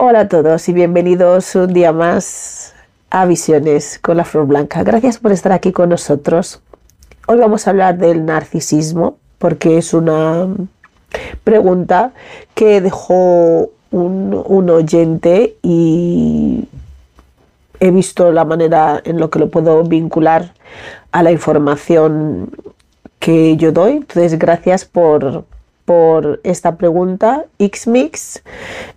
Hola a todos y bienvenidos un día más a Visiones con la Flor Blanca. Gracias por estar aquí con nosotros. Hoy vamos a hablar del narcisismo porque es una pregunta que dejó un, oyente y he visto la manera en lo que lo puedo vincular a la información que yo doy. Entonces, gracias por, por esta pregunta, Xmix,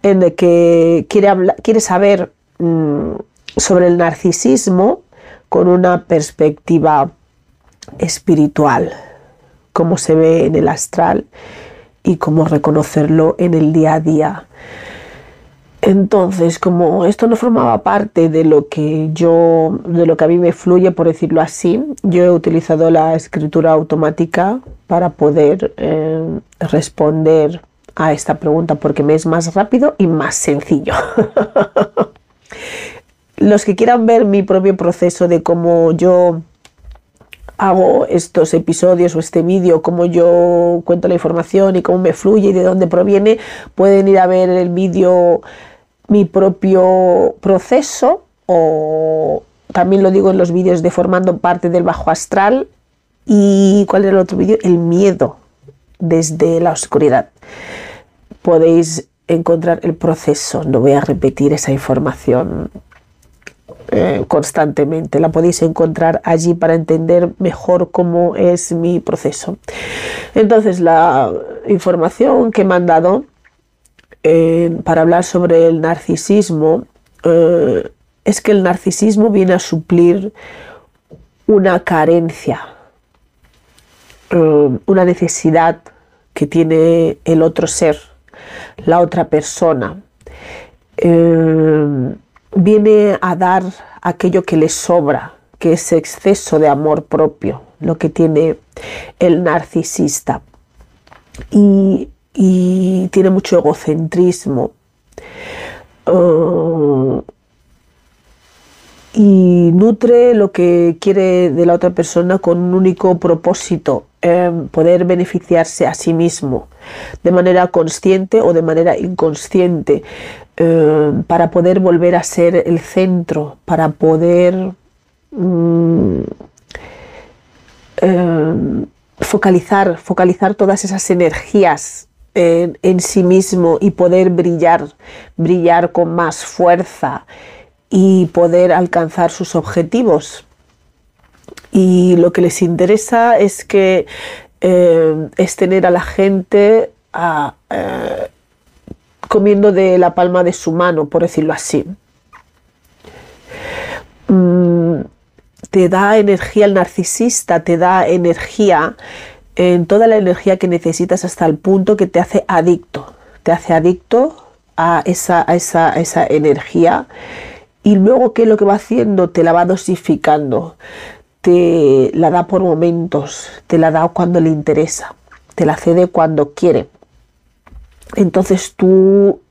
en la que quiere, quiere saber mmm, sobre el narcisismo con una perspectiva espiritual, cómo se ve en el astral y cómo reconocerlo en el día a día. Entonces, como esto no formaba parte de lo que yo, de lo que a mí me fluye, por decirlo así, yo he utilizado la escritura automática para poder eh, responder a esta pregunta porque me es más rápido y más sencillo. Los que quieran ver mi propio proceso de cómo yo hago estos episodios o este vídeo, cómo yo cuento la información y cómo me fluye y de dónde proviene, pueden ir a ver el vídeo mi propio proceso o también lo digo en los vídeos de formando parte del bajo astral y cuál era el otro vídeo, el miedo desde la oscuridad. Podéis encontrar el proceso, no voy a repetir esa información eh, constantemente, la podéis encontrar allí para entender mejor cómo es mi proceso. Entonces la información que me han dado para hablar sobre el narcisismo eh, es que el narcisismo viene a suplir una carencia, eh, una necesidad que tiene el otro ser, la otra persona. Eh, viene a dar aquello que le sobra, que es exceso de amor propio, lo que tiene el narcisista. Y y tiene mucho egocentrismo. Uh, y nutre lo que quiere de la otra persona con un único propósito, eh, poder beneficiarse a sí mismo de manera consciente o de manera inconsciente, eh, para poder volver a ser el centro, para poder mm, eh, focalizar, focalizar todas esas energías en, sí mismo y poder brillar, brillar con más fuerza y poder alcanzar sus objetivos. Y lo que les interesa es que eh, es tener a la gente a, eh, comiendo de la palma de su mano, por decirlo así. Mm, te da energía el narcisista, te da energía en toda la energía que necesitas hasta el punto que te hace adicto, te hace adicto a esa, a esa, a esa energía y luego qué es lo que va haciendo, te la va dosificando, te la da por momentos, te la da cuando le interesa, te la cede cuando quiere. Entonces tú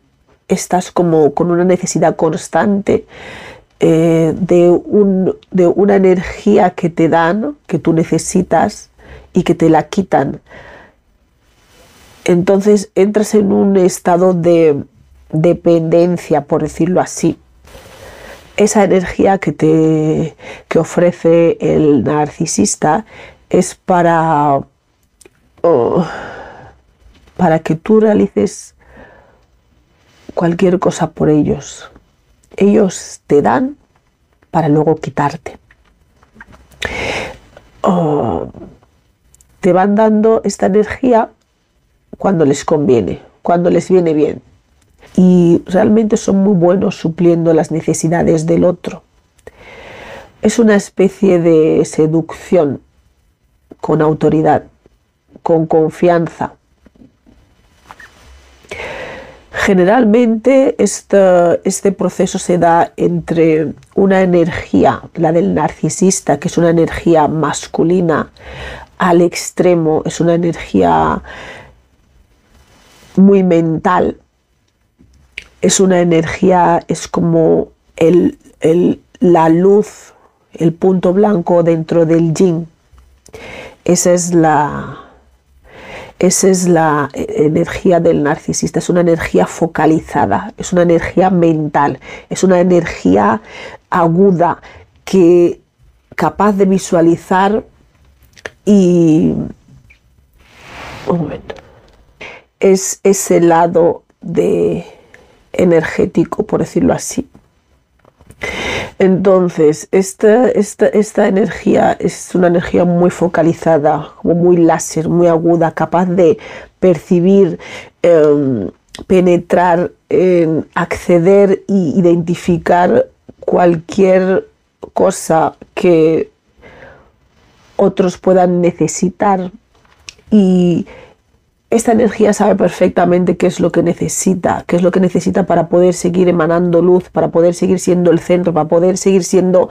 estás como con una necesidad constante eh, de, un, de una energía que te dan, que tú necesitas, y que te la quitan. Entonces entras en un estado de dependencia, por decirlo así. Esa energía que te que ofrece el narcisista es para, oh, para que tú realices cualquier cosa por ellos. Ellos te dan para luego quitarte. Oh, te van dando esta energía cuando les conviene, cuando les viene bien. Y realmente son muy buenos supliendo las necesidades del otro. Es una especie de seducción con autoridad, con confianza. Generalmente este, este, proceso se da entre una energía, la del narcisista, que es una energía masculina, al extremo, es una energía muy mental, es una energía, es como el, la luz, el punto blanco dentro del yin. Esa es la, esa es la energía del narcisista, es una energía focalizada, es una energía mental, es una energía aguda que capaz de visualizar y un momento es ese lado de energético, por decirlo así. Entonces, esta, esta, energía es una energía muy focalizada, muy láser, muy aguda, capaz de percibir, em, penetrar, acceder e identificar cualquier cosa que otros puedan necesitar y esta energía sabe perfectamente qué es lo que necesita, qué es lo que necesita para poder seguir emanando luz, para poder seguir siendo el centro, para poder seguir siendo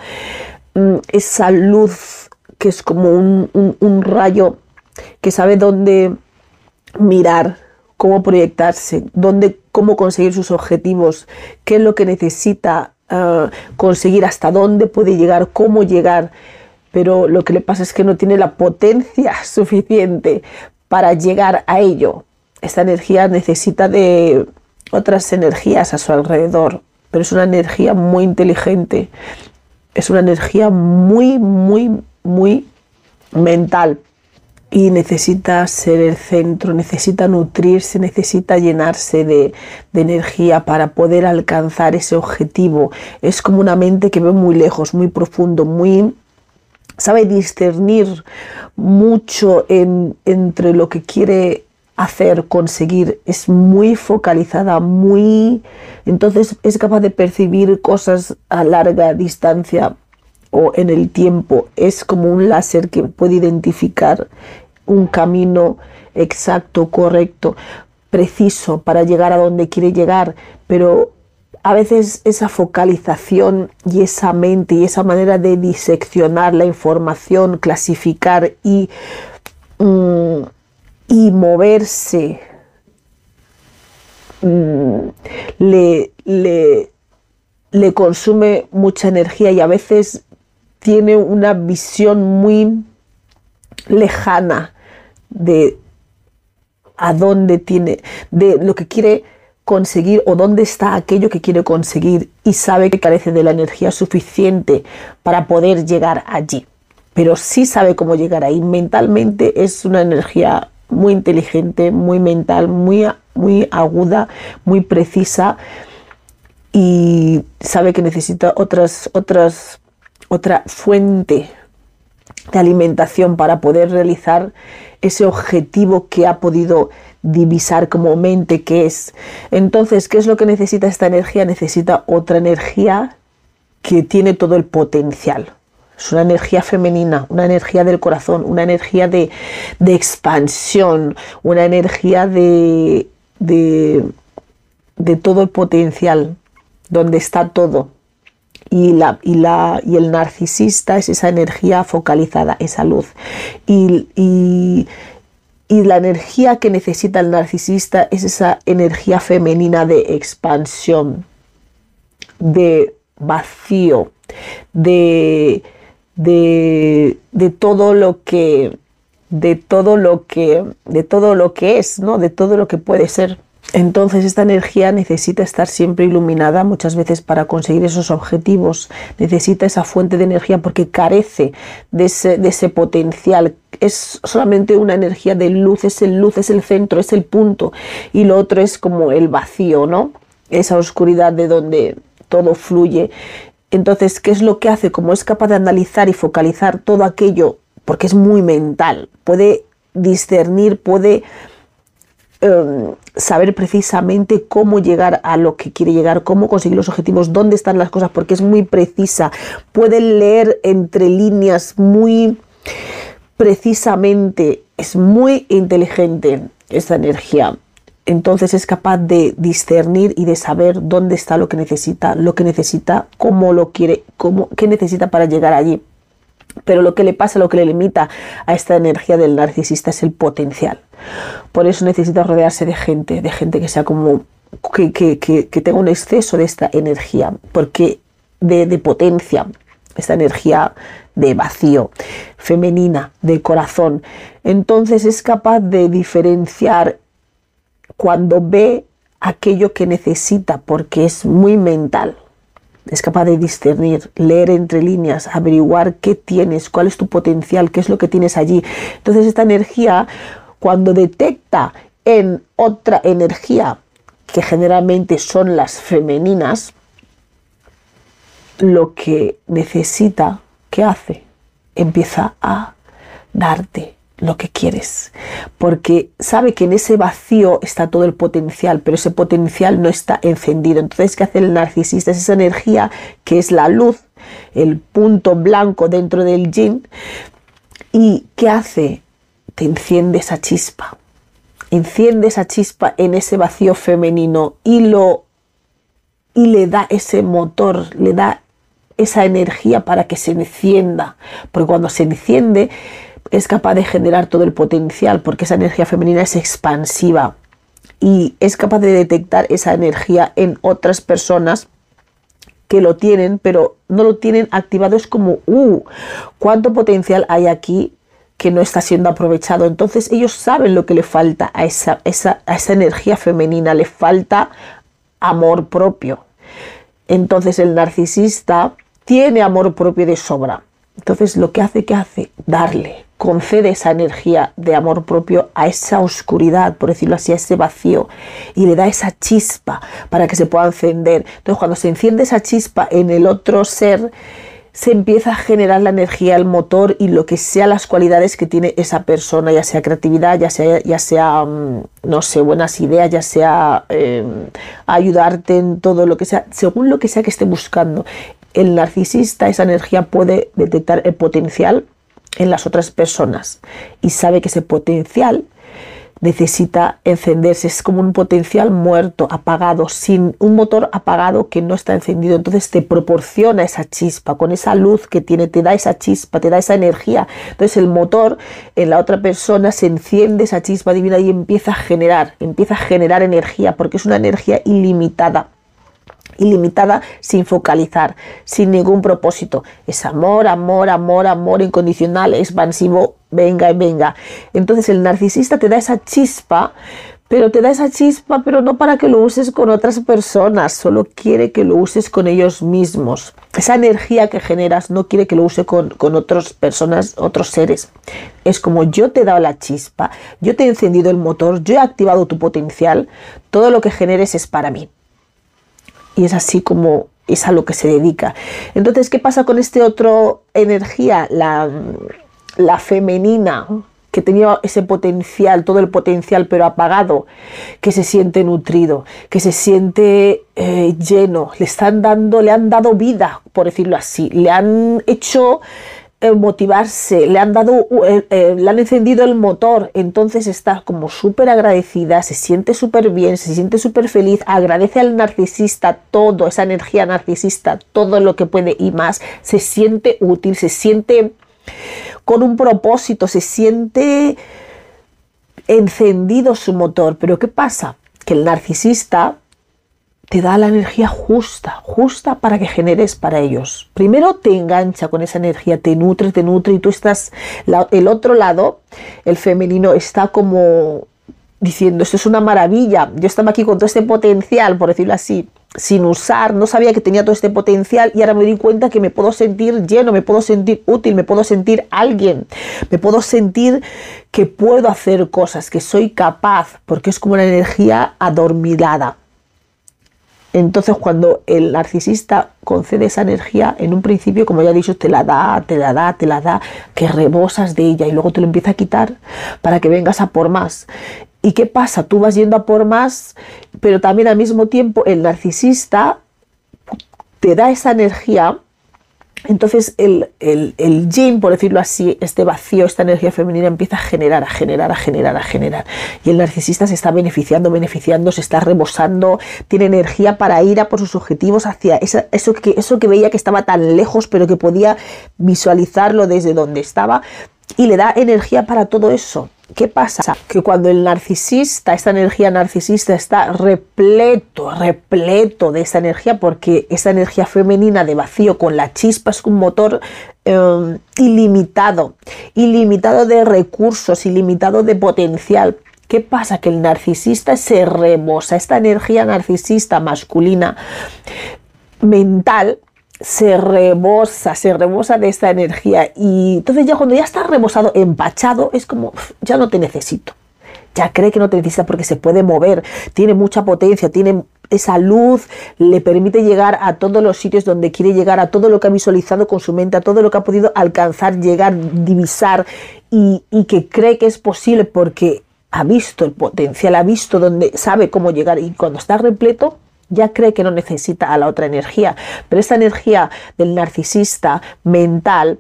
mm, esa luz que es como un, rayo que sabe dónde mirar, cómo proyectarse, dónde, cómo conseguir sus objetivos, qué es lo que necesita ah, conseguir, hasta dónde puede llegar, cómo llegar. Pero lo que le pasa es que no tiene la potencia suficiente para llegar a ello. Esta energía necesita de otras energías a su alrededor, pero es una energía muy inteligente, es una energía muy, muy, muy mental y necesita ser el centro, necesita nutrirse, necesita llenarse de, de, energía para poder alcanzar ese objetivo. Es como una mente que ve muy lejos, muy profundo, muy sabe discernir mucho entre lo que quiere hacer, conseguir, es muy focalizada, muy... Entonces es capaz de percibir cosas a larga distancia o en el tiempo. Es como un láser que puede identificar un camino exacto, correcto, preciso para llegar a donde quiere llegar, pero a veces esa focalización y esa mente y esa manera de diseccionar la información, clasificar y, mm, y moverse mm, le, le, le consume mucha energía y a veces tiene una visión muy lejana de a dónde tiene, de lo que quiere conseguir o dónde está aquello que quiere conseguir y sabe que carece de la energía suficiente para poder llegar allí. Pero sí sabe cómo llegar ahí. Mentalmente es una energía muy inteligente, muy mental, muy, muy aguda, muy precisa y sabe que necesita otras, otras, otra fuente de alimentación para poder realizar ese objetivo que ha podido divisar como mente que es. Entonces, ¿qué es lo que necesita esta energía? Necesita otra energía que tiene todo el potencial. Es una energía femenina, una energía del corazón, una energía de, expansión, una energía de, de, de, todo el potencial, donde está todo. Y, la, y, la, y el narcisista es esa energía focalizada, esa luz. y la energía que necesita el narcisista es esa energía femenina de expansión, de vacío, de, de, de todo lo que de todo lo que de todo lo que es, ¿no? De todo lo que puede ser. Entonces esta energía necesita estar siempre iluminada muchas veces para conseguir esos objetivos, necesita esa fuente de energía porque carece de ese, potencial, es solamente una energía de luz, es el luz, es el centro, es el punto y lo otro es como el vacío, ¿no? Esa oscuridad de donde todo fluye. Entonces, ¿qué es lo que hace? Como es capaz de analizar y focalizar todo aquello, porque es muy mental, puede discernir, puede Em, saber precisamente cómo llegar a lo que quiere llegar, cómo conseguir los objetivos, dónde están las cosas, porque es muy precisa. Puede leer entre líneas muy precisamente es muy inteligente esta energía. Entonces es capaz de discernir y de saber dónde está lo que necesita, lo que necesita, cómo lo quiere, cómo, qué necesita para llegar allí. Pero lo que le pasa, lo que le limita a esta energía del narcisista es el potencial. Por eso necesita rodearse de gente, de gente que sea como que, que, tenga un exceso de esta energía, porque de, de potencia, esta energía de vacío, femenina, del corazón. Entonces es capaz de diferenciar cuando ve aquello que necesita, porque es muy mental. Es capaz de discernir, leer entre líneas, averiguar qué tienes, cuál es tu potencial, qué es lo que tienes allí. Entonces esta energía, cuando detecta en otra energía, que generalmente son las femeninas, lo que necesita, ¿qué hace? Empieza a darte lo que quieres, porque sabe que en ese vacío está todo el potencial, pero ese potencial no está encendido. Entonces, ¿qué hace el narcisista? Es esa energía que es la luz, el punto blanco dentro del yin, y ¿qué hace? Te enciende esa chispa, enciende esa chispa en ese vacío femenino y lo y le da ese motor, le da esa energía para que se encienda, porque cuando se enciende es capaz de generar todo el potencial, porque esa energía femenina es expansiva y es capaz de detectar esa energía en otras personas que lo tienen, pero no lo tienen activado. Es como, uh, ¿cuánto potencial hay aquí que no está siendo aprovechado? Entonces ellos saben lo que le falta a esa, esa, a esa energía femenina, le falta amor propio. Entonces el narcisista tiene amor propio de sobra. Entonces lo que hace, que hace? Darle, concede esa energía de amor propio a esa oscuridad, por decirlo así, a ese vacío, y le da esa chispa para que se pueda encender. Entonces cuando se enciende esa chispa en el otro ser, se empieza a generar la energía, el motor y lo que sea las cualidades que tiene esa persona, ya sea creatividad, ya sea, ya sea mm, no sé, buenas ideas, ya sea eh, ayudarte en todo lo que sea, según lo que sea que esté buscando el narcisista, esa energía puede detectar el potencial en las otras personas y sabe que ese potencial necesita encenderse, es como un potencial muerto, apagado, sin un motor apagado que no está encendido. Entonces te proporciona esa chispa, con esa luz que tiene, te da esa chispa, te da esa energía. Entonces el motor en la otra persona se enciende esa chispa divina y empieza a generar, empieza a generar energía, porque es una energía ilimitada ilimitada sin focalizar, sin ningún propósito. Es amor, amor, amor, amor incondicional, expansivo, venga y venga. Entonces el narcisista te da esa chispa, pero te da esa chispa, pero no para que lo uses con otras personas, solo quiere que lo uses con ellos mismos. Esa energía que generas no quiere que lo use con, con otras personas, otros seres. Es como yo te he dado la chispa, yo te he encendido el motor, yo he activado tu potencial, todo lo que generes es para mí y es así como es a lo que se dedica. Entonces, ¿qué pasa con este otro energía, la, la femenina? que tenía ese potencial, todo el potencial, pero apagado, que se siente nutrido, que se siente eh, lleno, le están dando, le han dado vida, por decirlo así, le han hecho motivarse, le han dado, eh, eh, le han encendido el motor, entonces está como súper agradecida, se siente súper bien, se siente súper feliz, agradece al narcisista todo, esa energía narcisista, todo lo que puede y más, se siente útil, se siente con un propósito, se siente encendido su motor, pero ¿qué pasa? Que el narcisista te da la energía justa, justa para que generes para ellos. Primero te engancha con esa energía, te nutre, te nutre y tú estás, el otro lado, el femenino, está como diciendo, esto es una maravilla, yo estaba aquí con todo este potencial, por decirlo así, sin usar, no sabía que tenía todo este potencial y ahora me di cuenta que me puedo sentir lleno, me puedo sentir útil, me puedo sentir alguien, me puedo sentir que puedo hacer cosas, que soy capaz, porque es como una energía adormilada. Entonces, cuando el narcisista concede esa energía, en un principio, como ya he dicho, te la da, te la da, te la da, que rebosas de ella y luego te lo empieza a quitar para que vengas a por más. ¿Y qué pasa? Tú vas yendo a por más, pero también al mismo tiempo el narcisista te da esa energía Entonces el, el, el, yin, por decirlo así, este vacío, esta energía femenina empieza a generar, a generar, a generar, a generar. Y el narcisista se está beneficiando, beneficiando, se está rebosando, tiene energía para ir a por sus objetivos hacia eso, que, eso que veía que estaba tan lejos, pero que podía visualizarlo desde donde estaba. Y le da energía para todo eso. ¿Qué pasa? Que cuando el narcisista, esta energía narcisista está repleto, repleto de esa energía, porque esa energía femenina de vacío con la chispa es un motor em, ilimitado, ilimitado de recursos, ilimitado de potencial. ¿Qué pasa? Que el narcisista se rebosa, esta energía narcisista masculina mental se rebosa, se rebosa de esta energía. Y entonces ya cuando ya está rebosado, empachado, es como, ya no te necesito. Ya cree que no te necesita porque se puede mover, tiene mucha potencia, tiene esa luz, le permite llegar a todos los sitios donde quiere llegar, a todo lo que ha visualizado con su mente, a todo lo que ha podido alcanzar, llegar, divisar y, y que cree que es posible porque ha visto el potencial, ha visto donde sabe cómo llegar y cuando está repleto, ya cree que no necesita a la otra energía. Pero esta energía del narcisista mental,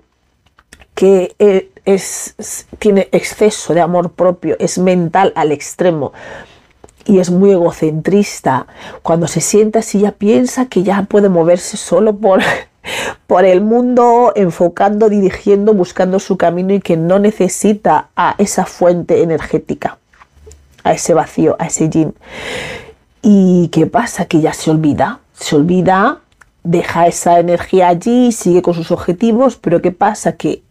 que eh, es, tiene exceso de amor propio, es mental al extremo y es muy egocentrista, cuando se sienta así ya piensa que ya puede moverse solo por, por el mundo, enfocando, dirigiendo, buscando su camino y que no necesita a esa fuente energética, a ese vacío, a ese yin. ¿Y qué pasa? Que ya se olvida, se olvida, deja esa energía allí, sigue con sus objetivos, pero ¿qué pasa? Que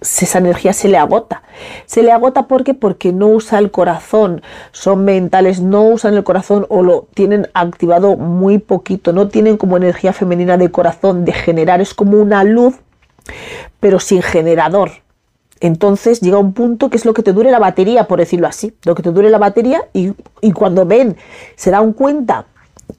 esa energía se le agota. Se le agota porque porque no usa el corazón, son mentales, no usan el corazón o lo tienen activado muy poquito, no tienen como energía femenina de corazón de generar, es como una luz pero sin generador. Entonces llega un punto que es lo que te dure la batería, por decirlo así, lo que te dure la batería y, cuando ven, se dan cuenta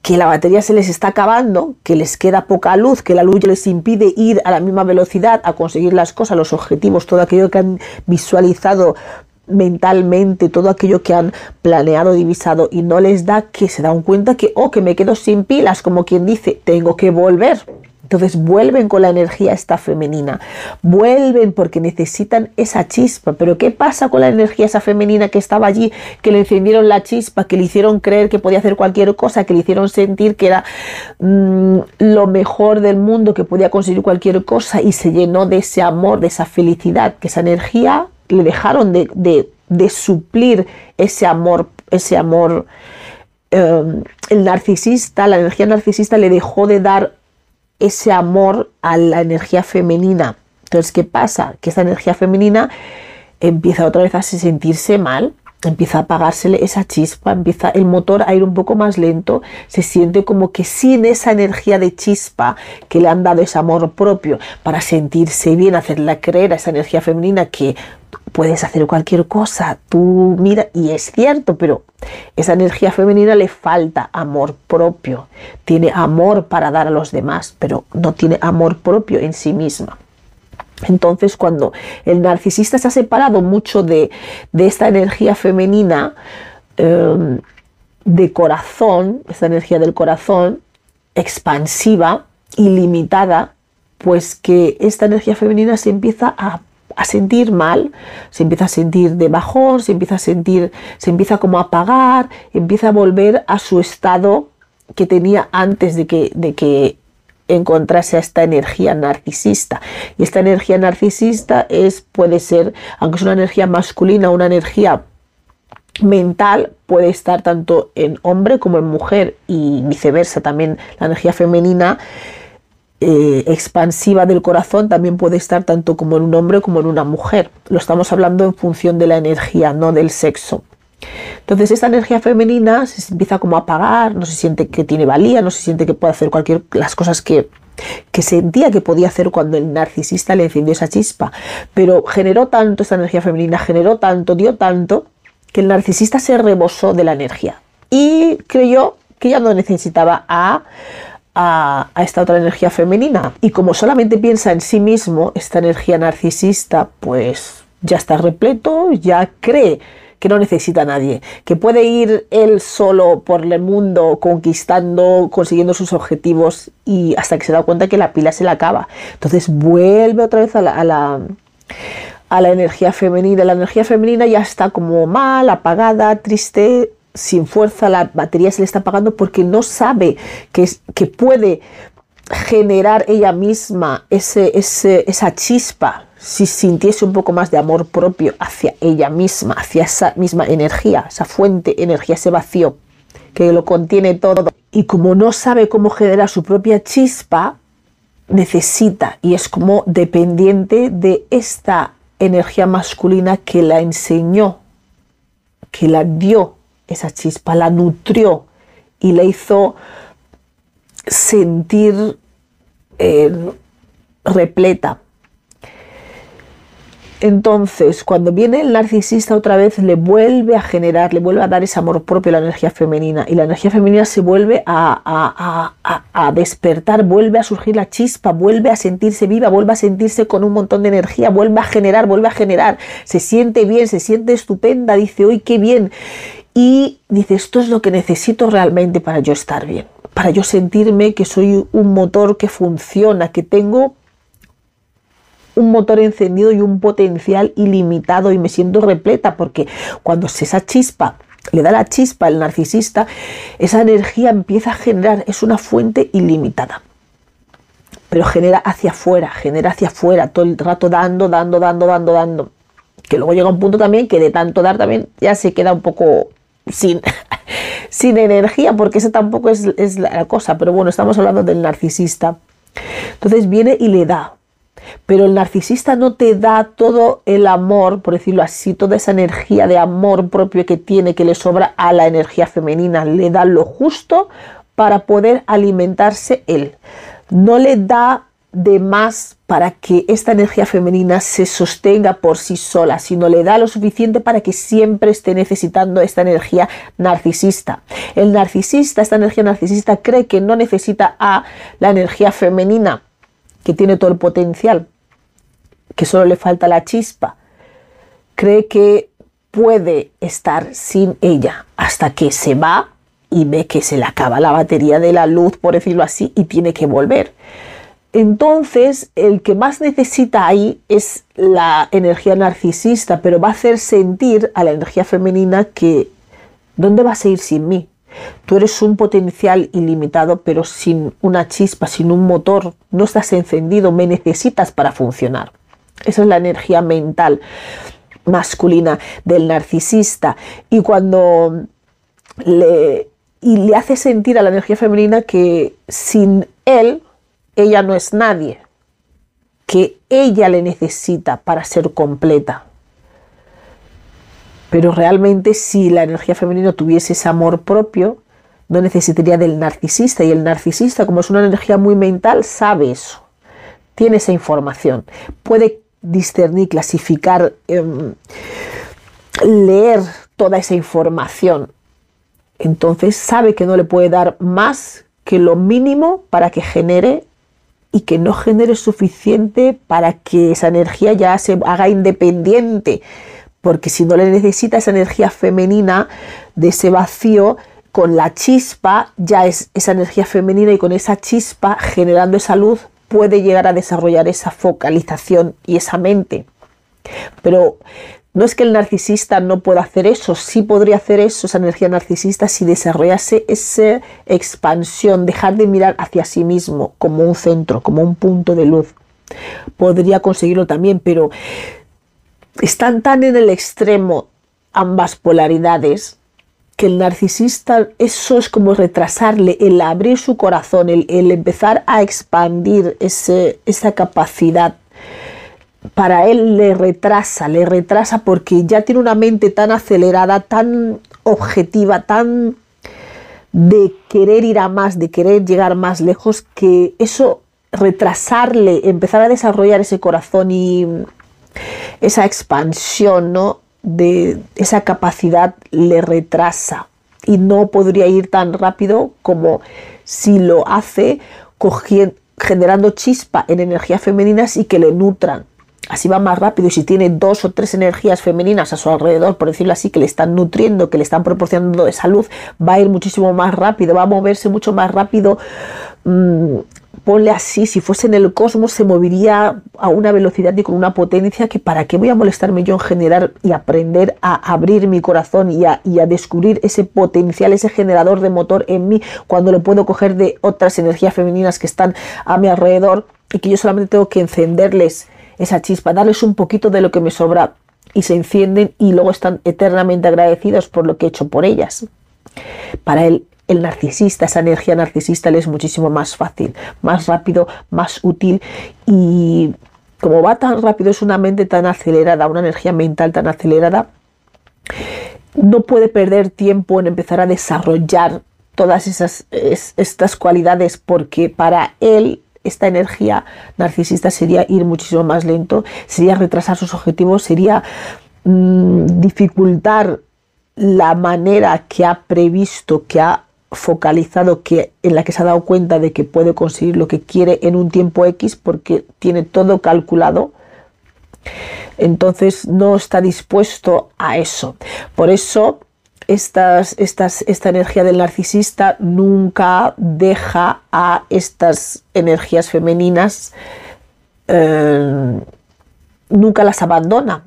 que la batería se les está acabando, que les queda poca luz, que la luz les impide ir a la misma velocidad a conseguir las cosas, los objetivos, todo aquello que han visualizado mentalmente, todo aquello que han planeado, divisado y no les da que se dan cuenta que, oh, que me quedo sin pilas, como quien dice, tengo que volver. Entonces vuelven con la energía esta femenina, vuelven porque necesitan esa chispa. Pero ¿qué pasa con la energía esa femenina que estaba allí, que le encendieron la chispa, que le hicieron creer que podía hacer cualquier cosa, que le hicieron sentir que era mm, lo mejor del mundo, que podía conseguir cualquier cosa y se llenó de ese amor, de esa felicidad, que esa energía le dejaron de, suplir ese amor, ese amor. Eh, el narcisista, la energía narcisista le dejó de dar ese amor a la energía femenina. Entonces, ¿qué pasa? Que esa energía femenina empieza otra vez a sentirse mal, empieza a apagársele esa chispa, empieza el motor a ir un poco más lento, se siente como que sin esa energía de chispa que le han dado ese amor propio para sentirse bien, hacerla creer a esa energía femenina que puedes hacer cualquier cosa, tú mira, y es cierto, pero esa energía femenina le falta amor propio, tiene amor para dar a los demás, pero no tiene amor propio en sí misma. Entonces, cuando el narcisista se ha separado mucho de, esta energía femenina em, de corazón, esta energía del corazón expansiva, ilimitada, pues que esta energía femenina se empieza a a sentir mal, se empieza a sentir de bajón, se empieza a sentir, se empieza como a apagar, empieza a volver a su estado que tenía antes de que, de que encontrase a esta energía narcisista. Y esta energía narcisista es, puede ser, aunque es una energía masculina, una energía mental, puede estar tanto en hombre como en mujer y viceversa. También la energía femenina eh, expansiva del corazón también puede estar tanto como en un hombre como en una mujer. Lo estamos hablando en función de la energía, no del sexo. Entonces esta energía femenina se empieza como a apagar, no se siente que tiene valía, no se siente que puede hacer cualquier las cosas que, que sentía que podía hacer cuando el narcisista le encendió esa chispa. Pero generó tanto esta energía femenina, generó tanto, dio tanto, que el narcisista se rebosó de la energía y creyó que ya no necesitaba a a, esta otra energía femenina. Y como solamente piensa en sí mismo, esta energía narcisista, pues ya está repleto, ya cree que no necesita a nadie, que puede ir él solo por el mundo conquistando, consiguiendo sus objetivos y hasta que se da cuenta que la pila se le acaba. Entonces vuelve otra vez a la, a la, energía femenina. La energía femenina ya está como mal, apagada, triste, sin fuerza, la batería se le está apagando porque no sabe que, que puede generar ella misma ese, esa chispa, si sintiese un poco más de amor propio hacia ella misma, hacia esa misma energía, esa fuente, energía, ese vacío que lo contiene todo. Y como no sabe cómo generar su propia chispa, necesita y es como dependiente de esta energía masculina que la enseñó, que la dio esa chispa, la nutrió y la hizo sentir eh, repleta. Entonces, cuando viene el narcisista otra vez, le vuelve a generar, le vuelve a dar ese amor propio a la energía femenina. Y la energía femenina se vuelve a, a, despertar, vuelve a surgir la chispa, vuelve a sentirse viva, vuelve a sentirse con un montón de energía, vuelve a generar, vuelve a generar. Se siente bien, se siente estupenda, dice, hoy qué bien. Y dice, esto es lo que necesito realmente para yo estar bien para yo sentirme que soy un motor que funciona, que tengo un motor encendido y un potencial ilimitado y me siento repleta porque cuando esa chispa le da la chispa al narcisista, esa energía empieza a generar, es una fuente ilimitada. Pero genera hacia afuera, genera hacia afuera, todo el rato dando, dando, dando, dando, dando. Que luego llega un punto también que de tanto dar también ya se queda un poco sin, sin energía, porque esa tampoco es, es la cosa. Pero bueno, estamos hablando del narcisista. Entonces viene y le da. Pero el narcisista no te da todo el amor, por decirlo así, toda esa energía de amor propio que tiene, que le sobra a la energía femenina. Le da lo justo para poder alimentarse él. No le da de más para que esta energía femenina se sostenga por sí sola, sino le da lo suficiente para que siempre esté necesitando esta energía narcisista. El narcisista, esta energía narcisista, cree que no necesita a la energía femenina, que tiene todo el potencial, que solo le falta la chispa. Cree que puede estar sin ella hasta que se va y ve que se le acaba la batería de la luz, por decirlo así, y tiene que volver entonces el que más necesita ahí es la energía narcisista, pero va a hacer sentir a la energía femenina que ¿dónde vas a ir sin mí? Tú eres un potencial ilimitado, pero sin una chispa, sin un motor, no estás encendido, me necesitas para funcionar. Esa es la energía mental masculina del narcisista. Y cuando le, y le hace sentir a la energía femenina que sin él, ella no es nadie, que ella le necesita para ser completa. Pero realmente si la energía femenina tuviese ese amor propio, no necesitaría del narcisista. Y el narcisista, como es una energía muy mental, sabe eso. Tiene esa información. Puede discernir, clasificar, em, leer toda esa información. Entonces sabe que no le puede dar más que lo mínimo para que genere y que no genere suficiente para que esa energía ya se haga independiente, porque si no le necesita esa energía femenina de ese vacío, con la chispa, ya es esa energía femenina y con esa chispa generando esa luz puede llegar a desarrollar esa focalización y esa mente. Pero no es que el narcisista no pueda hacer eso, sí podría hacer eso, esa energía narcisista, si desarrollase esa expansión, dejar de mirar hacia sí mismo como un centro, como un punto de luz. Podría conseguirlo también, pero están tan en el extremo ambas polaridades que el narcisista, eso es como retrasarle, el abrir su corazón, el, empezar a expandir esa capacidad para él le retrasa, le retrasa porque ya tiene una mente tan acelerada, tan objetiva, tan de querer ir a más, de querer llegar más lejos, que eso retrasarle, empezar a desarrollar ese corazón y esa expansión, ¿no? De esa capacidad le retrasa y no podría ir tan rápido como si lo hace generando chispa en energías femeninas y que le nutran así va más rápido y si tiene dos o tres energías femeninas a su alrededor, por decirlo así, que le están nutriendo, que le están proporcionando de salud, va a ir muchísimo más rápido, va a moverse mucho más rápido. Mm, ponle así, si fuese en el cosmos se movería a una velocidad y con una potencia que para qué voy a molestarme yo en generar y aprender a abrir mi corazón y a, a, descubrir ese potencial, ese generador de motor en mí cuando lo puedo coger de otras energías femeninas que están a mi alrededor y que yo solamente tengo que encenderles esa chispa, darles un poquito de lo que me sobra y se encienden y luego están eternamente agradecidos por lo que he hecho por ellas. Para el, el narcisista, esa energía narcisista le es muchísimo más fácil, más rápido, más útil. Y como va tan rápido, es una mente tan acelerada, una energía mental tan acelerada, no puede perder tiempo en empezar a desarrollar todas esas estas cualidades porque para él esta energía narcisista sería ir muchísimo más lento, sería retrasar sus objetivos, sería mm, dificultar la manera que ha previsto, que ha focalizado, que, en la que se ha dado cuenta de que puede conseguir lo que quiere en un tiempo X porque tiene todo calculado. Entonces no está dispuesto a eso. Por eso estas, estas, esta energía del narcisista nunca deja a estas energías femeninas, eh, nunca las abandona.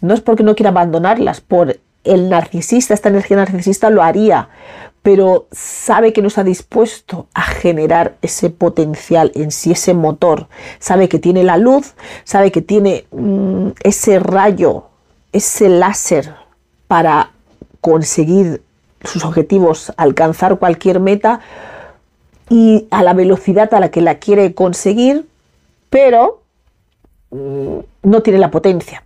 No es porque no quiera abandonarlas, por el narcisista, esta energía narcisista lo haría, pero sabe que no está dispuesto a generar ese potencial en sí, ese motor. Sabe que tiene la luz, sabe que tiene mm, ese rayo, ese láser para conseguir sus objetivos, alcanzar cualquier meta y a la velocidad a la que la quiere conseguir, pero mm, no tiene la potencia.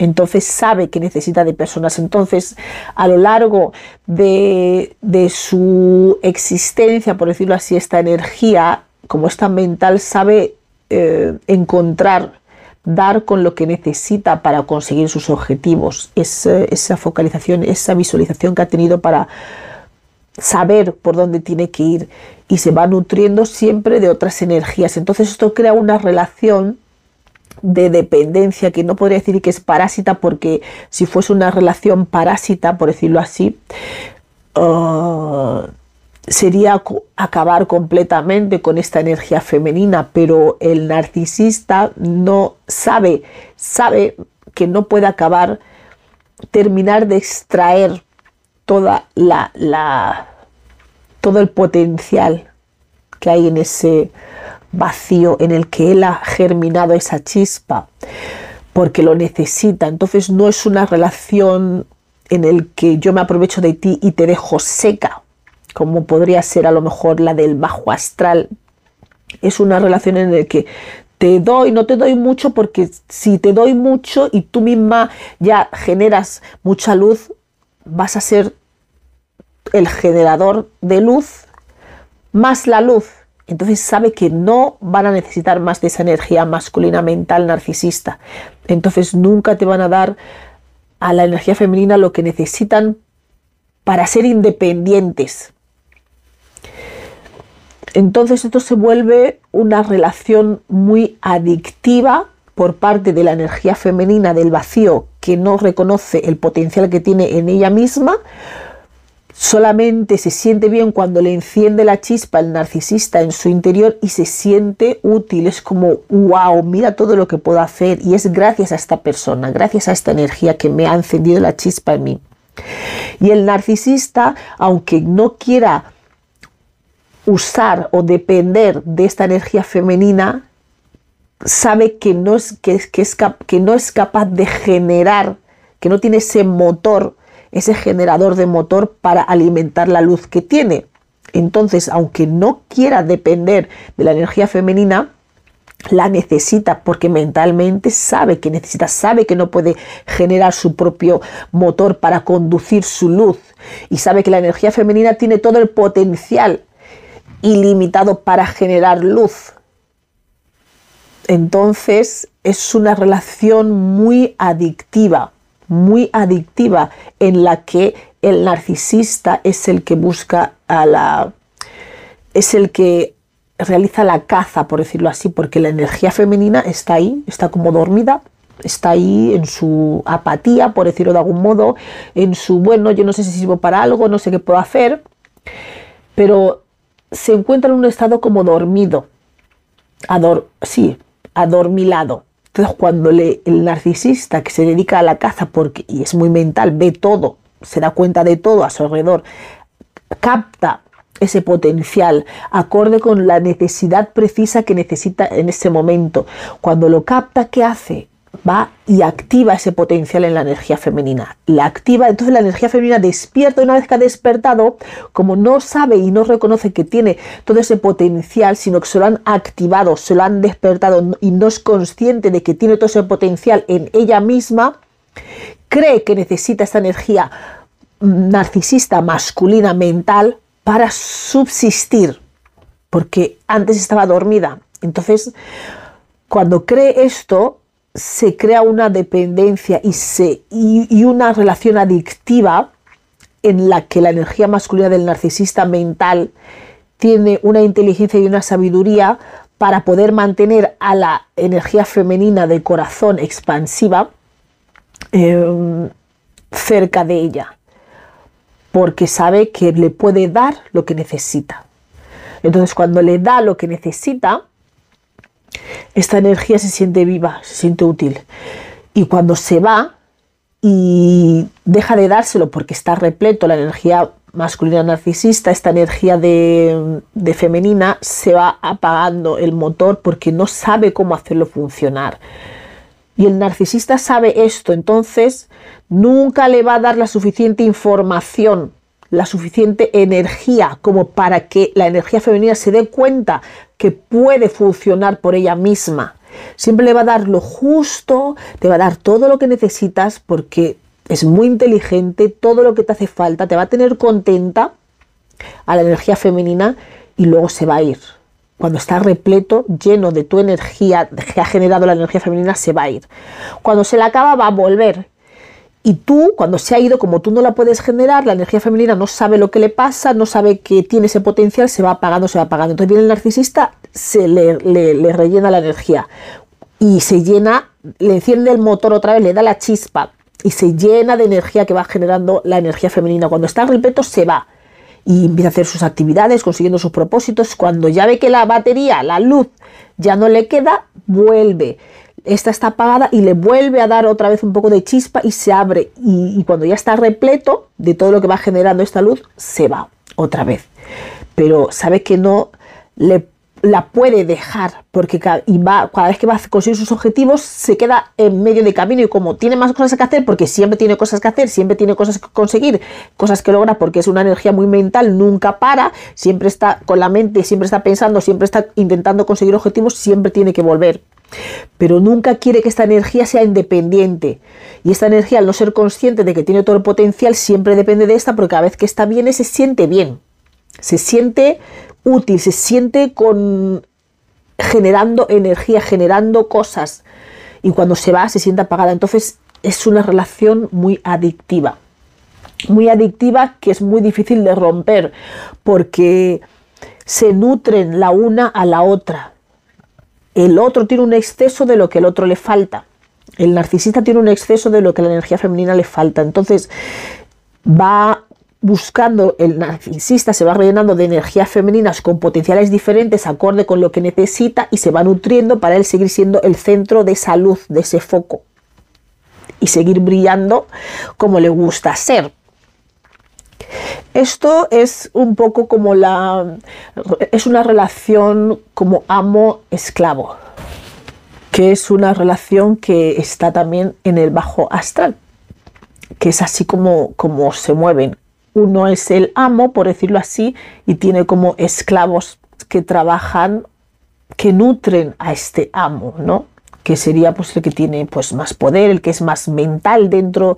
Entonces sabe que necesita de personas. Entonces, a lo largo de, su existencia, por decirlo así, esta energía, como esta mental, sabe eh, encontrar dar con lo que necesita para conseguir sus objetivos, esa focalización, esa visualización que ha tenido para saber por dónde tiene que ir y se va nutriendo siempre de otras energías. Entonces esto crea una relación de dependencia que no podría decir que es parásita porque si fuese una relación parásita, por decirlo así, uh, sería acabar completamente con esta energía femenina, pero el narcisista no sabe, sabe que no puede acabar, terminar de extraer toda la, la todo el potencial que hay en ese vacío en el que él ha germinado esa chispa, porque lo necesita. Entonces no es una relación en el que yo me aprovecho de ti y te dejo seca, como podría ser a lo mejor la del bajo astral. Es una relación en la que te doy, no te doy mucho porque si te doy mucho y tú misma ya generas mucha luz, vas a ser el generador de luz más la luz. Entonces sabe que no van a necesitar más de esa energía masculina mental narcisista. Entonces nunca te van a dar a la energía femenina lo que necesitan para ser independientes. Entonces esto se vuelve una relación muy adictiva por parte de la energía femenina del vacío que no reconoce el potencial que tiene en ella misma, solamente se siente bien cuando le enciende la chispa el narcisista en su interior y se siente útil, es como, wow, mira todo lo que puedo hacer y es gracias a esta persona, gracias a esta energía que me ha encendido la chispa en mí. Y el narcisista, aunque no quiera usar o depender de esta energía femenina, sabe que no es, que, es, que no es capaz de generar, que no tiene ese motor, ese generador de motor para alimentar la luz que tiene. Entonces, aunque no quiera depender de la energía femenina, la necesita porque mentalmente sabe que necesita, sabe que no puede generar su propio motor para conducir su luz y sabe que la energía femenina tiene todo el potencial ilimitado para generar luz. Entonces es una relación muy adictiva, muy adictiva en la que el narcisista es el que busca a la es el que realiza la caza, por decirlo así, porque la energía femenina está ahí, está como dormida, está ahí en su apatía, por decirlo de algún modo, en su, bueno, yo no sé si sirvo para algo, no sé qué puedo hacer, pero se encuentra en un estado como dormido, ador sí, adormilado. Entonces, cuando le, el narcisista que se dedica a la caza, porque, y es muy mental, ve todo, se da cuenta de todo a su alrededor, capta ese potencial, acorde con la necesidad precisa que necesita en ese momento. Cuando lo capta, ¿qué hace? Va y activa ese potencial en la energía femenina. La activa, entonces la energía femenina despierta una vez que ha despertado, como no sabe y no reconoce que tiene todo ese potencial, sino que se lo han activado, se lo han despertado y no es consciente de que tiene todo ese potencial en ella misma, cree que necesita esta energía narcisista masculina mental para subsistir, porque antes estaba dormida. Entonces, cuando cree esto, se crea una dependencia y, se, y, una relación adictiva en la que la energía masculina del narcisista mental tiene una inteligencia y una sabiduría para poder mantener a la energía femenina del corazón expansiva em, cerca de ella, porque sabe que le puede dar lo que necesita. Entonces cuando le da lo que necesita, esta energía se siente viva, se siente útil. Y cuando se va y deja de dárselo porque está repleto la energía masculina narcisista, esta energía de, femenina, se va apagando el motor porque no sabe cómo hacerlo funcionar. Y el narcisista sabe esto, entonces nunca le va a dar la suficiente información, la suficiente energía como para que la energía femenina se dé cuenta que puede funcionar por ella misma. Siempre le va a dar lo justo, te va a dar todo lo que necesitas porque es muy inteligente, todo lo que te hace falta, te va a tener contenta a la energía femenina y luego se va a ir. Cuando está repleto, lleno de tu energía que ha generado la energía femenina, se va a ir. Cuando se la acaba, va a volver y tú, cuando se ha ido, como tú no la puedes generar, la energía femenina no sabe lo que le pasa, no sabe que tiene ese potencial, se va apagando, se va apagando. Entonces viene el narcisista, se le, le, rellena la energía y se llena, le enciende el motor otra vez, le da la chispa y se llena de energía que va generando la energía femenina. Cuando está repleto, se va y empieza a hacer sus actividades, consiguiendo sus propósitos. Cuando ya ve que la batería, la luz, ya no le queda, vuelve esta está apagada y le vuelve a dar otra vez un poco de chispa y se abre. Y, cuando ya está repleto de todo lo que va generando esta luz, se va otra vez. Pero sabe que no le, la puede dejar porque y va, cada vez que va a conseguir sus objetivos se queda en medio de camino y como tiene más cosas que hacer, porque siempre tiene cosas que hacer, siempre tiene cosas que conseguir, cosas que logra porque es una energía muy mental, nunca para, siempre está con la mente, siempre está pensando, siempre está intentando conseguir objetivos, siempre tiene que volver pero nunca quiere que esta energía sea independiente. Y esta energía, al no ser consciente de que tiene todo el potencial, siempre depende de esta, porque cada vez que está bien, se siente bien. Se siente útil, se siente con generando energía, generando cosas. Y cuando se va, se siente apagada. Entonces es una relación muy adictiva. Muy adictiva que es muy difícil de romper porque se nutren la una a la otra el otro tiene un exceso de lo que el otro le falta. El narcisista tiene un exceso de lo que la energía femenina le falta. Entonces va buscando, el narcisista se va rellenando de energías femeninas con potenciales diferentes, acorde con lo que necesita y se va nutriendo para él seguir siendo el centro de esa luz, de ese foco y seguir brillando como le gusta ser. Esto es un poco como la... es una relación como amo-esclavo, que es una relación que está también en el bajo astral, que es así como, como se mueven. Uno es el amo, por decirlo así, y tiene como esclavos que trabajan, que nutren a este amo, ¿no? que sería pues el que tiene pues más poder, el que es más mental dentro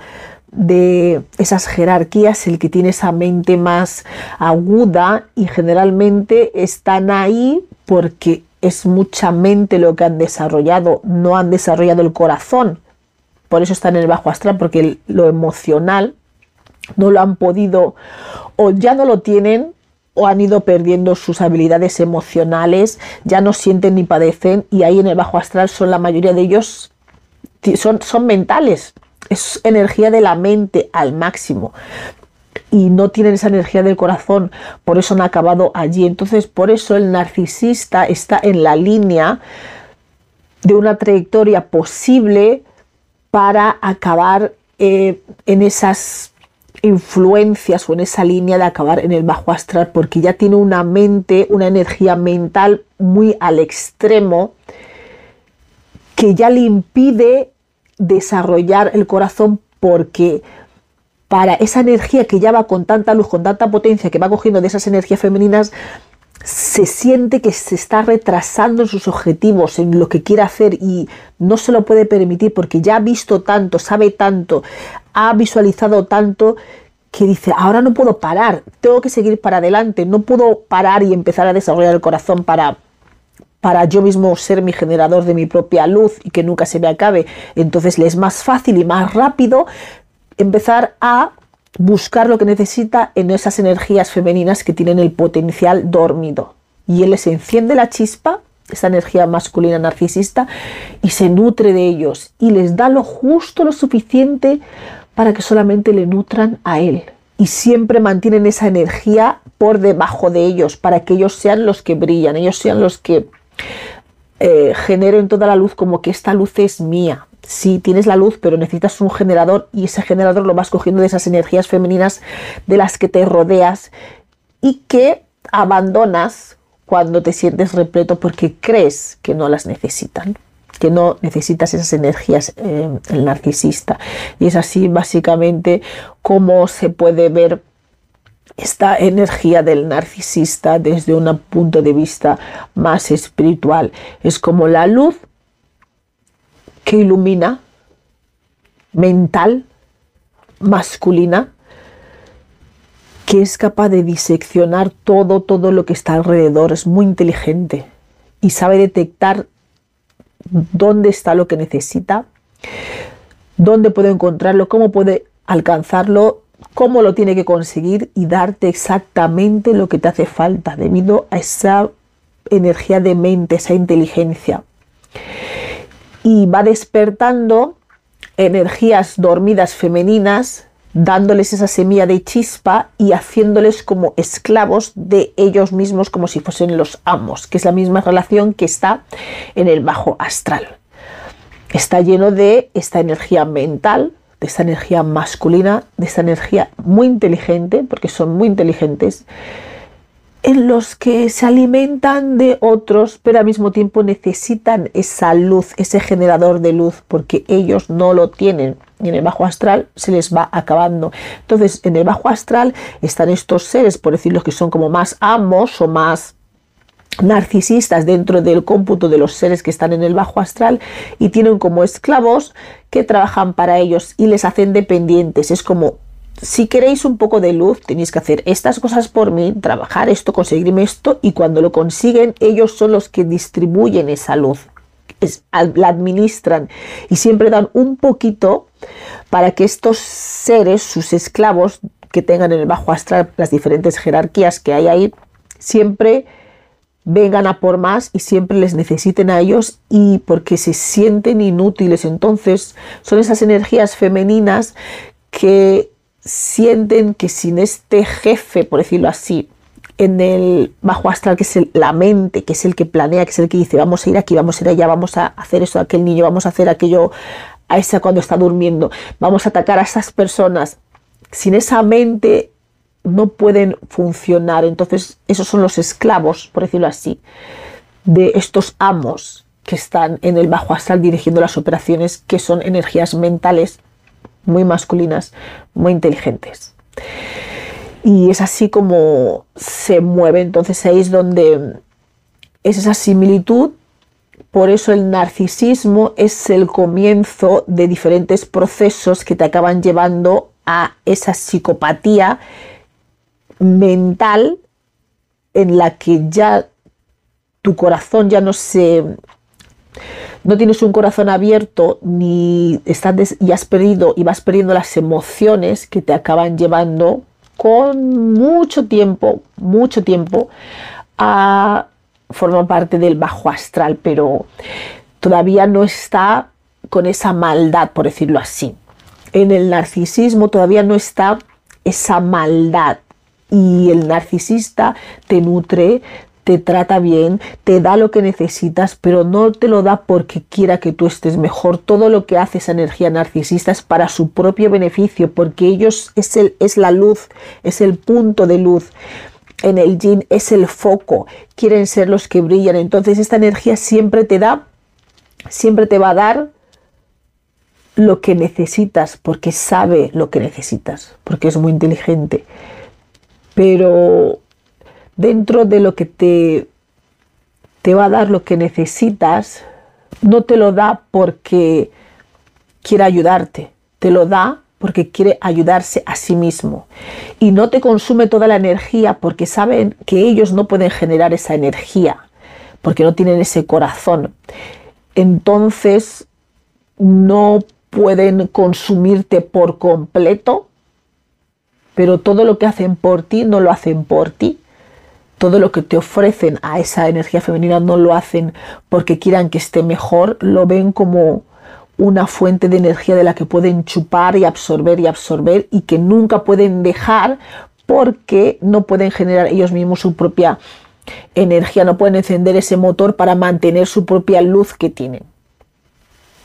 de esas jerarquías, el que tiene esa mente más aguda y generalmente están ahí porque es mucha mente lo que han desarrollado, no han desarrollado el corazón. Por eso están en el bajo astral, porque lo emocional no lo han podido o ya no lo tienen o han ido perdiendo sus habilidades emocionales, ya no sienten ni padecen y ahí en el bajo astral son la mayoría de ellos son, son mentales, es energía de la mente al máximo y no tienen esa energía del corazón, por eso han acabado allí. Entonces, por eso el narcisista está en la línea de una trayectoria posible para acabar eh, en esas influencias o en esa línea de acabar en el bajo astral, porque ya tiene una mente, una energía mental muy al extremo que ya le impide desarrollar el corazón porque para esa energía que ya va con tanta luz, con tanta potencia, que va cogiendo de esas energías femeninas, se siente que se está retrasando en sus objetivos, en lo que quiere hacer y no se lo puede permitir porque ya ha visto tanto, sabe tanto, ha visualizado tanto que dice, ahora no puedo parar, tengo que seguir para adelante, no puedo parar y empezar a desarrollar el corazón para para yo mismo ser mi generador de mi propia luz y que nunca se me acabe. Entonces le es más fácil y más rápido empezar a buscar lo que necesita en esas energías femeninas que tienen el potencial dormido. Y él les enciende la chispa, esa energía masculina narcisista, y se nutre de ellos y les da lo justo, lo suficiente para que solamente le nutran a él. Y siempre mantienen esa energía por debajo de ellos, para que ellos sean los que brillan, ellos sean los que eh, genero en toda la luz como que esta luz es mía. Sí, tienes la luz, pero necesitas un generador y ese generador lo vas cogiendo de esas energías femeninas de las que te rodeas y que abandonas cuando te sientes repleto porque crees que no las necesitan, que no necesitas esas energías eh, el narcisista. Y es así básicamente como se puede ver esta energía del narcisista desde un punto de vista más espiritual. Es como la luz que ilumina, mental, masculina, que es capaz de diseccionar todo, todo lo que está alrededor. Es muy inteligente y sabe detectar dónde está lo que necesita, dónde puede encontrarlo, cómo puede alcanzarlo cómo lo tiene que conseguir y darte exactamente lo que te hace falta debido a esa energía de mente, esa inteligencia. Y va despertando energías dormidas femeninas, dándoles esa semilla de chispa y haciéndoles como esclavos de ellos mismos como si fuesen los amos, que es la misma relación que está en el bajo astral. Está lleno de esta energía mental, de esta energía masculina, de esta energía muy inteligente, porque son muy inteligentes, en los que se alimentan de otros, pero al mismo tiempo necesitan esa luz, ese generador de luz, porque ellos no lo tienen. Y en el bajo astral se les va acabando. Entonces, en el bajo astral están estos seres, por decirlo, que son como más amos o más narcisistas dentro del cómputo de los seres que están en el bajo astral y tienen como esclavos que trabajan para ellos y les hacen dependientes. Es como, si queréis un poco de luz, tenéis que hacer estas cosas por mí, trabajar esto, conseguirme esto y cuando lo consiguen, ellos son los que distribuyen esa luz. la administran y siempre dan un poquito para que estos seres, sus esclavos que tengan en el bajo astral las diferentes jerarquías que hay ahí, siempre vengan a por más y siempre les necesiten a ellos y porque se sienten inútiles. Entonces son esas energías femeninas que sienten que sin este jefe, por decirlo así, en el bajo astral, que es la mente, que es el que planea, que es el que dice, vamos a ir aquí, vamos a ir allá, vamos a hacer eso a aquel niño, vamos a hacer aquello a esa cuando está durmiendo, vamos a atacar a esas personas. Sin esa mente no pueden funcionar. Entonces, esos son los esclavos, por decirlo así, de estos amos que están en el bajo astral dirigiendo las operaciones, que son energías mentales muy masculinas, muy inteligentes. Y es así como se mueve. Entonces ahí es donde es esa similitud. Por eso el narcisismo es el comienzo de diferentes procesos que te acaban llevando a esa psicopatía mental en la que ya tu corazón ya no se no tienes un corazón abierto ni estás y has perdido y vas perdiendo las emociones que te acaban llevando con mucho tiempo, mucho tiempo, a forma parte del bajo astral, pero todavía no está con esa maldad, por decirlo así. En el narcisismo todavía no está esa maldad y el narcisista te nutre, te trata bien, te da lo que necesitas, pero no te lo da porque quiera que tú estés mejor. Todo lo que hace esa energía narcisista es para su propio beneficio, porque ellos es, el, es la luz, es el punto de luz en el yin es el foco, quieren ser los que brillan. Entonces esta energía siempre te da, siempre te va a dar lo que necesitas, porque sabe lo que necesitas, porque es muy inteligente. Pero dentro de lo que te, te va a dar lo que necesitas, no te lo da porque quiere ayudarte, te lo da porque quiere ayudarse a sí mismo. Y no te consume toda la energía porque saben que ellos no pueden generar esa energía, porque no tienen ese corazón. Entonces no pueden consumirte por completo, pero todo lo que hacen por ti no lo hacen por ti. Todo lo que te ofrecen a esa energía femenina no lo hacen porque quieran que esté mejor, lo ven como una fuente de energía de la que pueden chupar y absorber y absorber y que nunca pueden dejar porque no pueden generar ellos mismos su propia energía, no pueden encender ese motor para mantener su propia luz que tienen.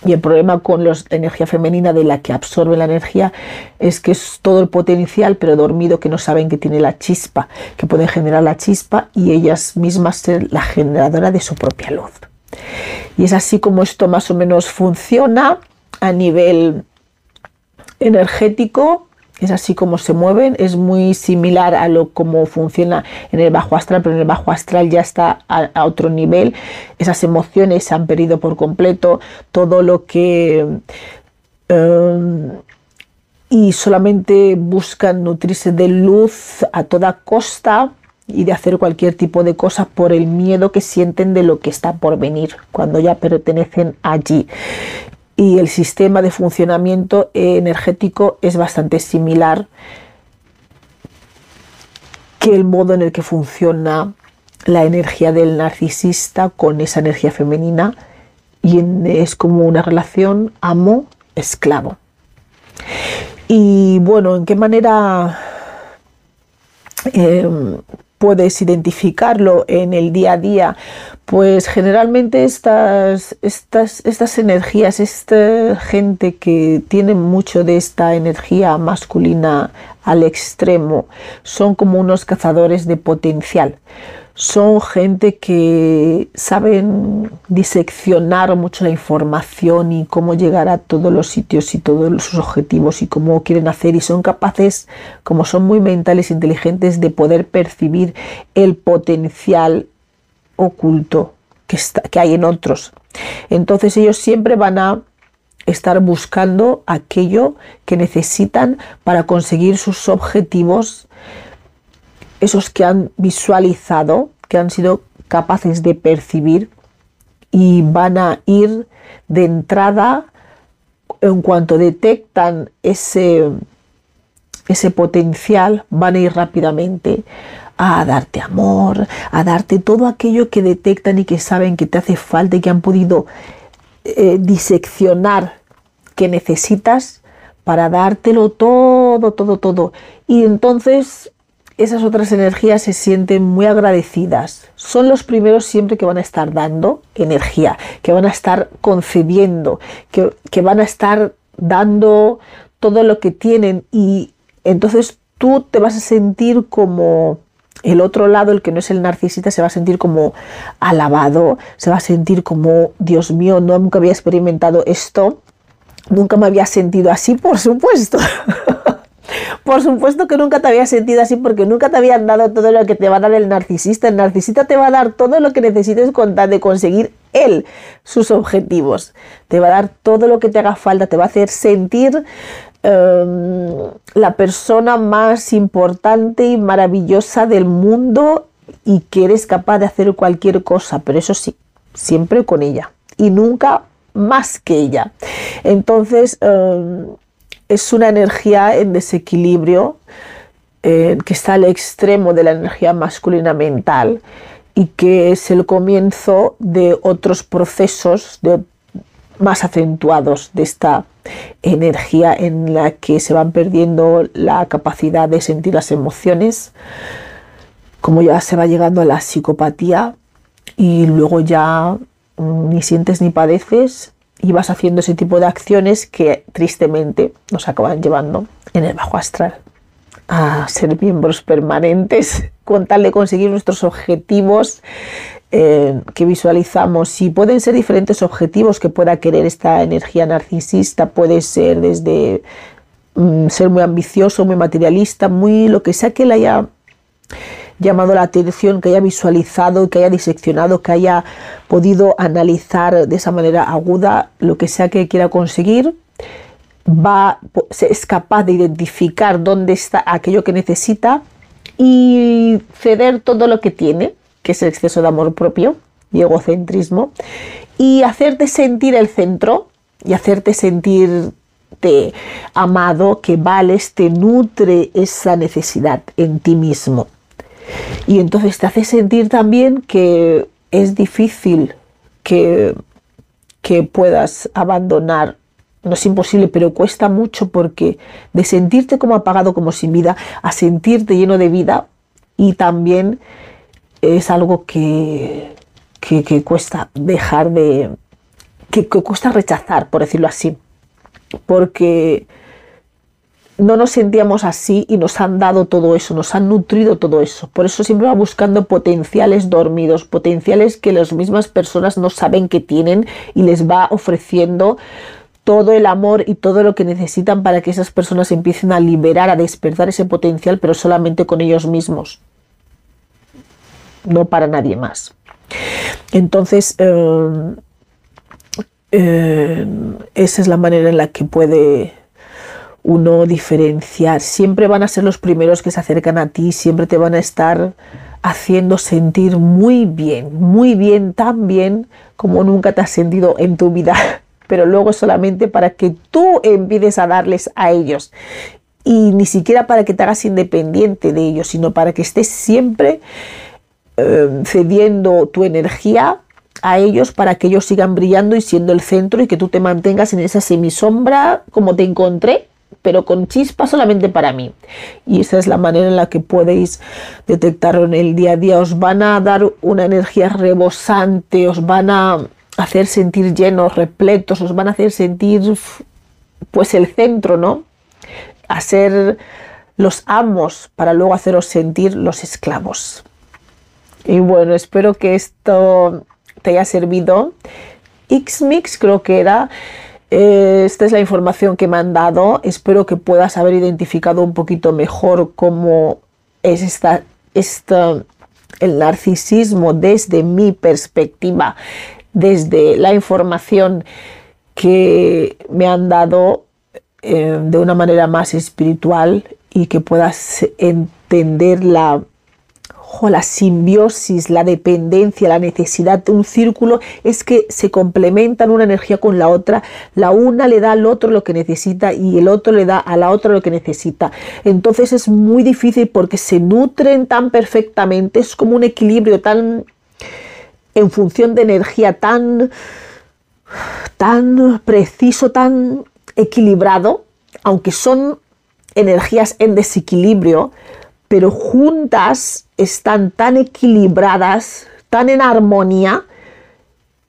Y el problema con la energía femenina de la que absorbe la energía es que es todo el potencial, pero dormido, que no saben que tiene la chispa, que pueden generar la chispa y ellas mismas ser la generadora de su propia luz. Y es así como esto más o menos funciona a nivel energético, es así como se mueven, es muy similar a lo como funciona en el bajo astral, pero en el bajo astral ya está a, otro nivel, esas emociones se han perdido por completo, todo lo que... Em, y solamente buscan nutrirse de luz a toda costa y de hacer cualquier tipo de cosa por el miedo que sienten de lo que está por venir cuando ya pertenecen allí. Y el sistema de funcionamiento energético es bastante similar que el modo en el que funciona la energía del narcisista con esa energía femenina y es como una relación amo-esclavo. Y bueno, ¿en qué manera em, puedes identificarlo en el día a día, pues generalmente estas, estas, estas energías, esta gente que tiene mucho de esta energía masculina al extremo, son como unos cazadores de potencial son gente que saben diseccionar mucho la información y cómo llegar a todos los sitios y todos sus objetivos y cómo quieren hacer y son capaces, como son muy mentales e inteligentes, de poder percibir el potencial oculto que, que hay en otros. Entonces ellos siempre van a estar buscando aquello que necesitan para conseguir sus objetivos esos que han visualizado, que han sido capaces de percibir y van a ir de entrada en cuanto detectan ese, ese potencial, van a ir rápidamente a darte amor, a darte todo aquello que detectan y que saben que te hace falta y que han podido eh, diseccionar que necesitas para dártelo todo, todo, todo. Y entonces esas otras energías se sienten muy agradecidas. Son los primeros siempre que van a estar dando energía, que van a estar concediendo, que, que van a estar dando todo lo que tienen y entonces tú te vas a sentir como el otro lado, el que no es el narcisista, se va a sentir como alabado, se va a sentir como, Dios mío, no, nunca había experimentado esto, nunca me había sentido así, por supuesto. Por supuesto que nunca te había sentido así porque nunca te habían dado todo lo que te va a dar el narcisista. El narcisista te va a dar todo lo que necesites con de conseguir él sus objetivos. Te va a dar todo lo que te haga falta, te va a hacer sentir em, la persona más importante y maravillosa del mundo y que eres capaz de hacer cualquier cosa, pero eso sí, siempre con ella y nunca más que ella. Entonces, em, es una energía en desequilibrio eh, que está al extremo de la energía masculina mental y que es el comienzo de otros procesos más acentuados de esta energía en la que se van perdiendo la capacidad de sentir las emociones, como ya se va llegando a la psicopatía y luego ya mm, ni sientes ni padeces y vas haciendo ese tipo de acciones que tristemente nos acaban llevando en el bajo astral a ser miembros permanentes con tal de conseguir nuestros objetivos eh, que visualizamos. Y pueden ser diferentes objetivos que pueda querer esta energía narcisista, puede ser desde mm, ser muy ambicioso, muy materialista, muy lo que sea que le haya llamado la atención, que haya visualizado, que haya diseccionado, que haya podido analizar de esa manera aguda lo que sea que quiera conseguir, va, es capaz de identificar dónde está aquello que necesita y ceder todo lo que tiene, que es el exceso de amor propio y egocentrismo, y hacerte sentir el centro y hacerte sentirte amado, que vales, te nutre esa necesidad en ti mismo. Y entonces te hace sentir también que es difícil que, que puedas abandonar. No es imposible, pero cuesta mucho porque de sentirte como apagado, como sin vida, a sentirte lleno de vida y también es algo que, que, cuesta dejar de... Que, que cuesta rechazar, por decirlo así. Porque no nos sentíamos así y nos han dado todo eso, nos han nutrido todo eso. Por eso siempre va buscando potenciales dormidos, potenciales que las mismas personas no saben que tienen y les va ofreciendo todo el amor y todo lo que necesitan para que esas personas empiecen a liberar, a despertar ese potencial, pero solamente con ellos mismos, no para nadie más. Entonces, eh, eh, esa es la manera en la que puede uno diferenciar. Siempre van a ser los primeros que se acercan a ti, siempre te van a estar haciendo sentir muy bien, muy bien, tan bien como nunca te has sentido en tu vida, pero luego solamente para que tú empieces a darles a ellos. Y ni siquiera para que te hagas independiente de ellos, sino para que estés siempre eh, cediendo tu energía a ellos para que ellos sigan brillando y siendo el centro y que tú te mantengas en esa semisombra como te encontré pero con chispa solamente para mí. Y esa es la manera en la que podéis detectarlo en el día a día. Os van a dar una energía rebosante, os van a hacer sentir llenos, repletos, os van a hacer sentir pues el centro, ¿no? A ser los amos para luego haceros sentir los esclavos. Y bueno, espero que esto te haya servido. Xmix creo que era esta es la información que me han dado. Espero que puedas haber identificado un poquito mejor cómo es esta, el narcisismo desde mi perspectiva, desde la información que me han dado eh, de una manera más espiritual y que puedas entender la la simbiosis, la dependencia, la necesidad de un círculo es que se complementan una energía con la otra. La una le da al otro lo que necesita y el otro le da a la otra lo que necesita. Entonces es muy difícil porque se nutren tan perfectamente, es como un equilibrio tan en función de energía tan tan preciso, tan equilibrado, aunque son energías en desequilibrio, pero juntas están tan equilibradas, tan en armonía,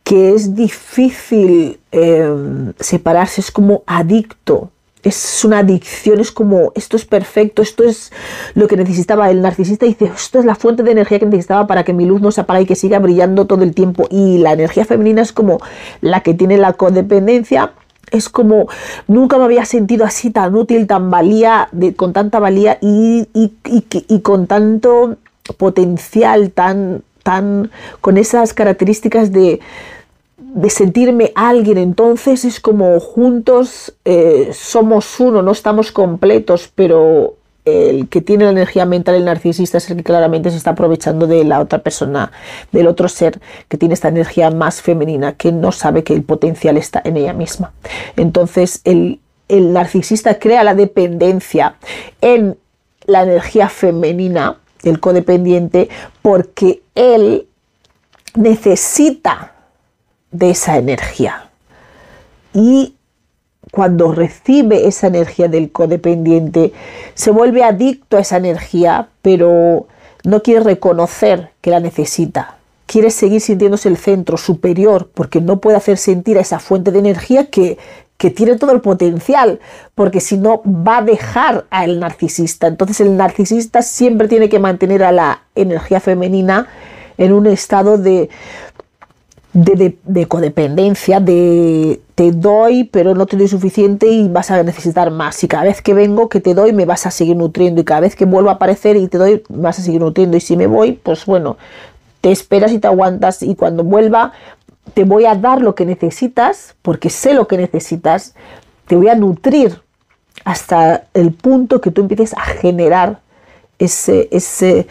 que es difícil em, separarse, es como adicto, es una adicción, es como esto es perfecto, esto es lo que necesitaba. El narcisista dice, esto es la fuente de energía que necesitaba para que mi luz no se apague y que siga brillando todo el tiempo. Y la energía femenina es como la que tiene la codependencia es como nunca me había sentido así tan útil, tan valía, con tanta valía y, con tanto potencial, tan, tan, con esas características de, de sentirme alguien. Entonces es como juntos eh, somos uno, no estamos completos, pero el que tiene la energía mental, el narcisista, es el que claramente se está aprovechando de la otra persona, del otro ser que tiene esta energía más femenina, que no sabe que el potencial está en ella misma. Entonces, el, el narcisista crea la dependencia en la energía femenina, el codependiente, porque él necesita de esa energía. Y cuando recibe esa energía del codependiente, se vuelve adicto a esa energía, pero no quiere reconocer que la necesita. Quiere seguir sintiéndose el centro superior porque no puede hacer sentir a esa fuente de energía que, que tiene todo el potencial, porque si no va a dejar al narcisista. Entonces el narcisista siempre tiene que mantener a la energía femenina en un estado de, de, codependencia, de te doy pero no te doy suficiente y vas a necesitar más. Y cada vez que vengo que te doy me vas a seguir nutriendo y cada vez que vuelvo a aparecer y te doy vas a seguir nutriendo. Y si me voy, pues bueno, te esperas y te aguantas y cuando vuelva te voy a dar lo que necesitas porque sé lo que necesitas, te voy a nutrir hasta el punto que tú empieces a generar ese, ese,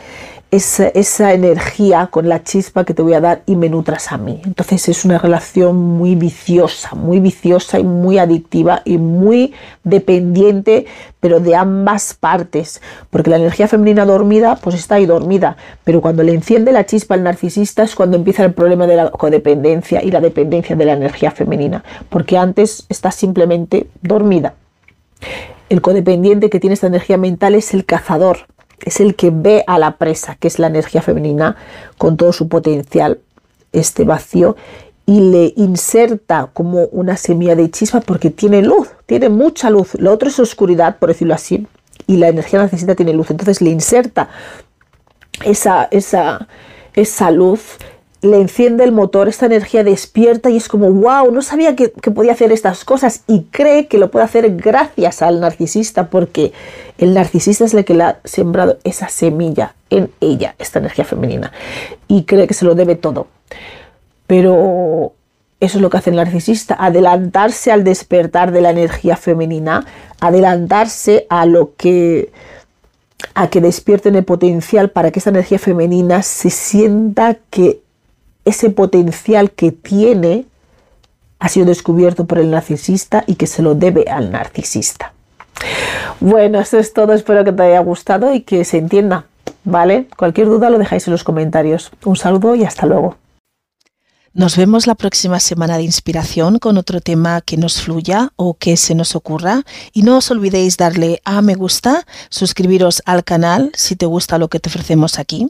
esa, energía con la chispa que te voy a dar y me nutras a mí. Entonces es una relación muy viciosa, muy viciosa y muy adictiva y muy dependiente, pero de ambas partes. Porque la energía femenina dormida, pues está ahí dormida. Pero cuando le enciende la chispa al narcisista es cuando empieza el problema de la codependencia y la dependencia de la energía femenina. Porque antes está simplemente dormida. El codependiente que tiene esta energía mental es el cazador es el que ve a la presa, que es la energía femenina, con todo su potencial, este vacío, y le inserta como una semilla de chispa porque tiene luz, tiene mucha luz. Lo otro es oscuridad, por decirlo así, y la energía necesita tiene luz. Entonces le inserta esa, esa, esa luz le enciende el motor, esta energía despierta y es como, wow, no sabía que, podía hacer estas cosas y cree que lo puede hacer gracias al narcisista porque el narcisista es el que le ha sembrado esa semilla en ella, esta energía femenina, y cree que se lo debe todo. Pero eso es lo que hace el narcisista, adelantarse al despertar de la energía femenina, adelantarse a lo que a que despierten el potencial para que esta energía femenina se sienta que ese potencial que tiene ha sido descubierto por el narcisista y que se lo debe al narcisista. Bueno, eso es todo. Espero que te haya gustado y que se entienda. ¿Vale? Cualquier duda lo dejáis en los comentarios. Un saludo y hasta luego. Nos vemos la próxima semana de inspiración con otro tema que nos fluya o que se nos ocurra. Y no os olvidéis darle a me gusta, suscribiros al canal si te gusta lo que te ofrecemos aquí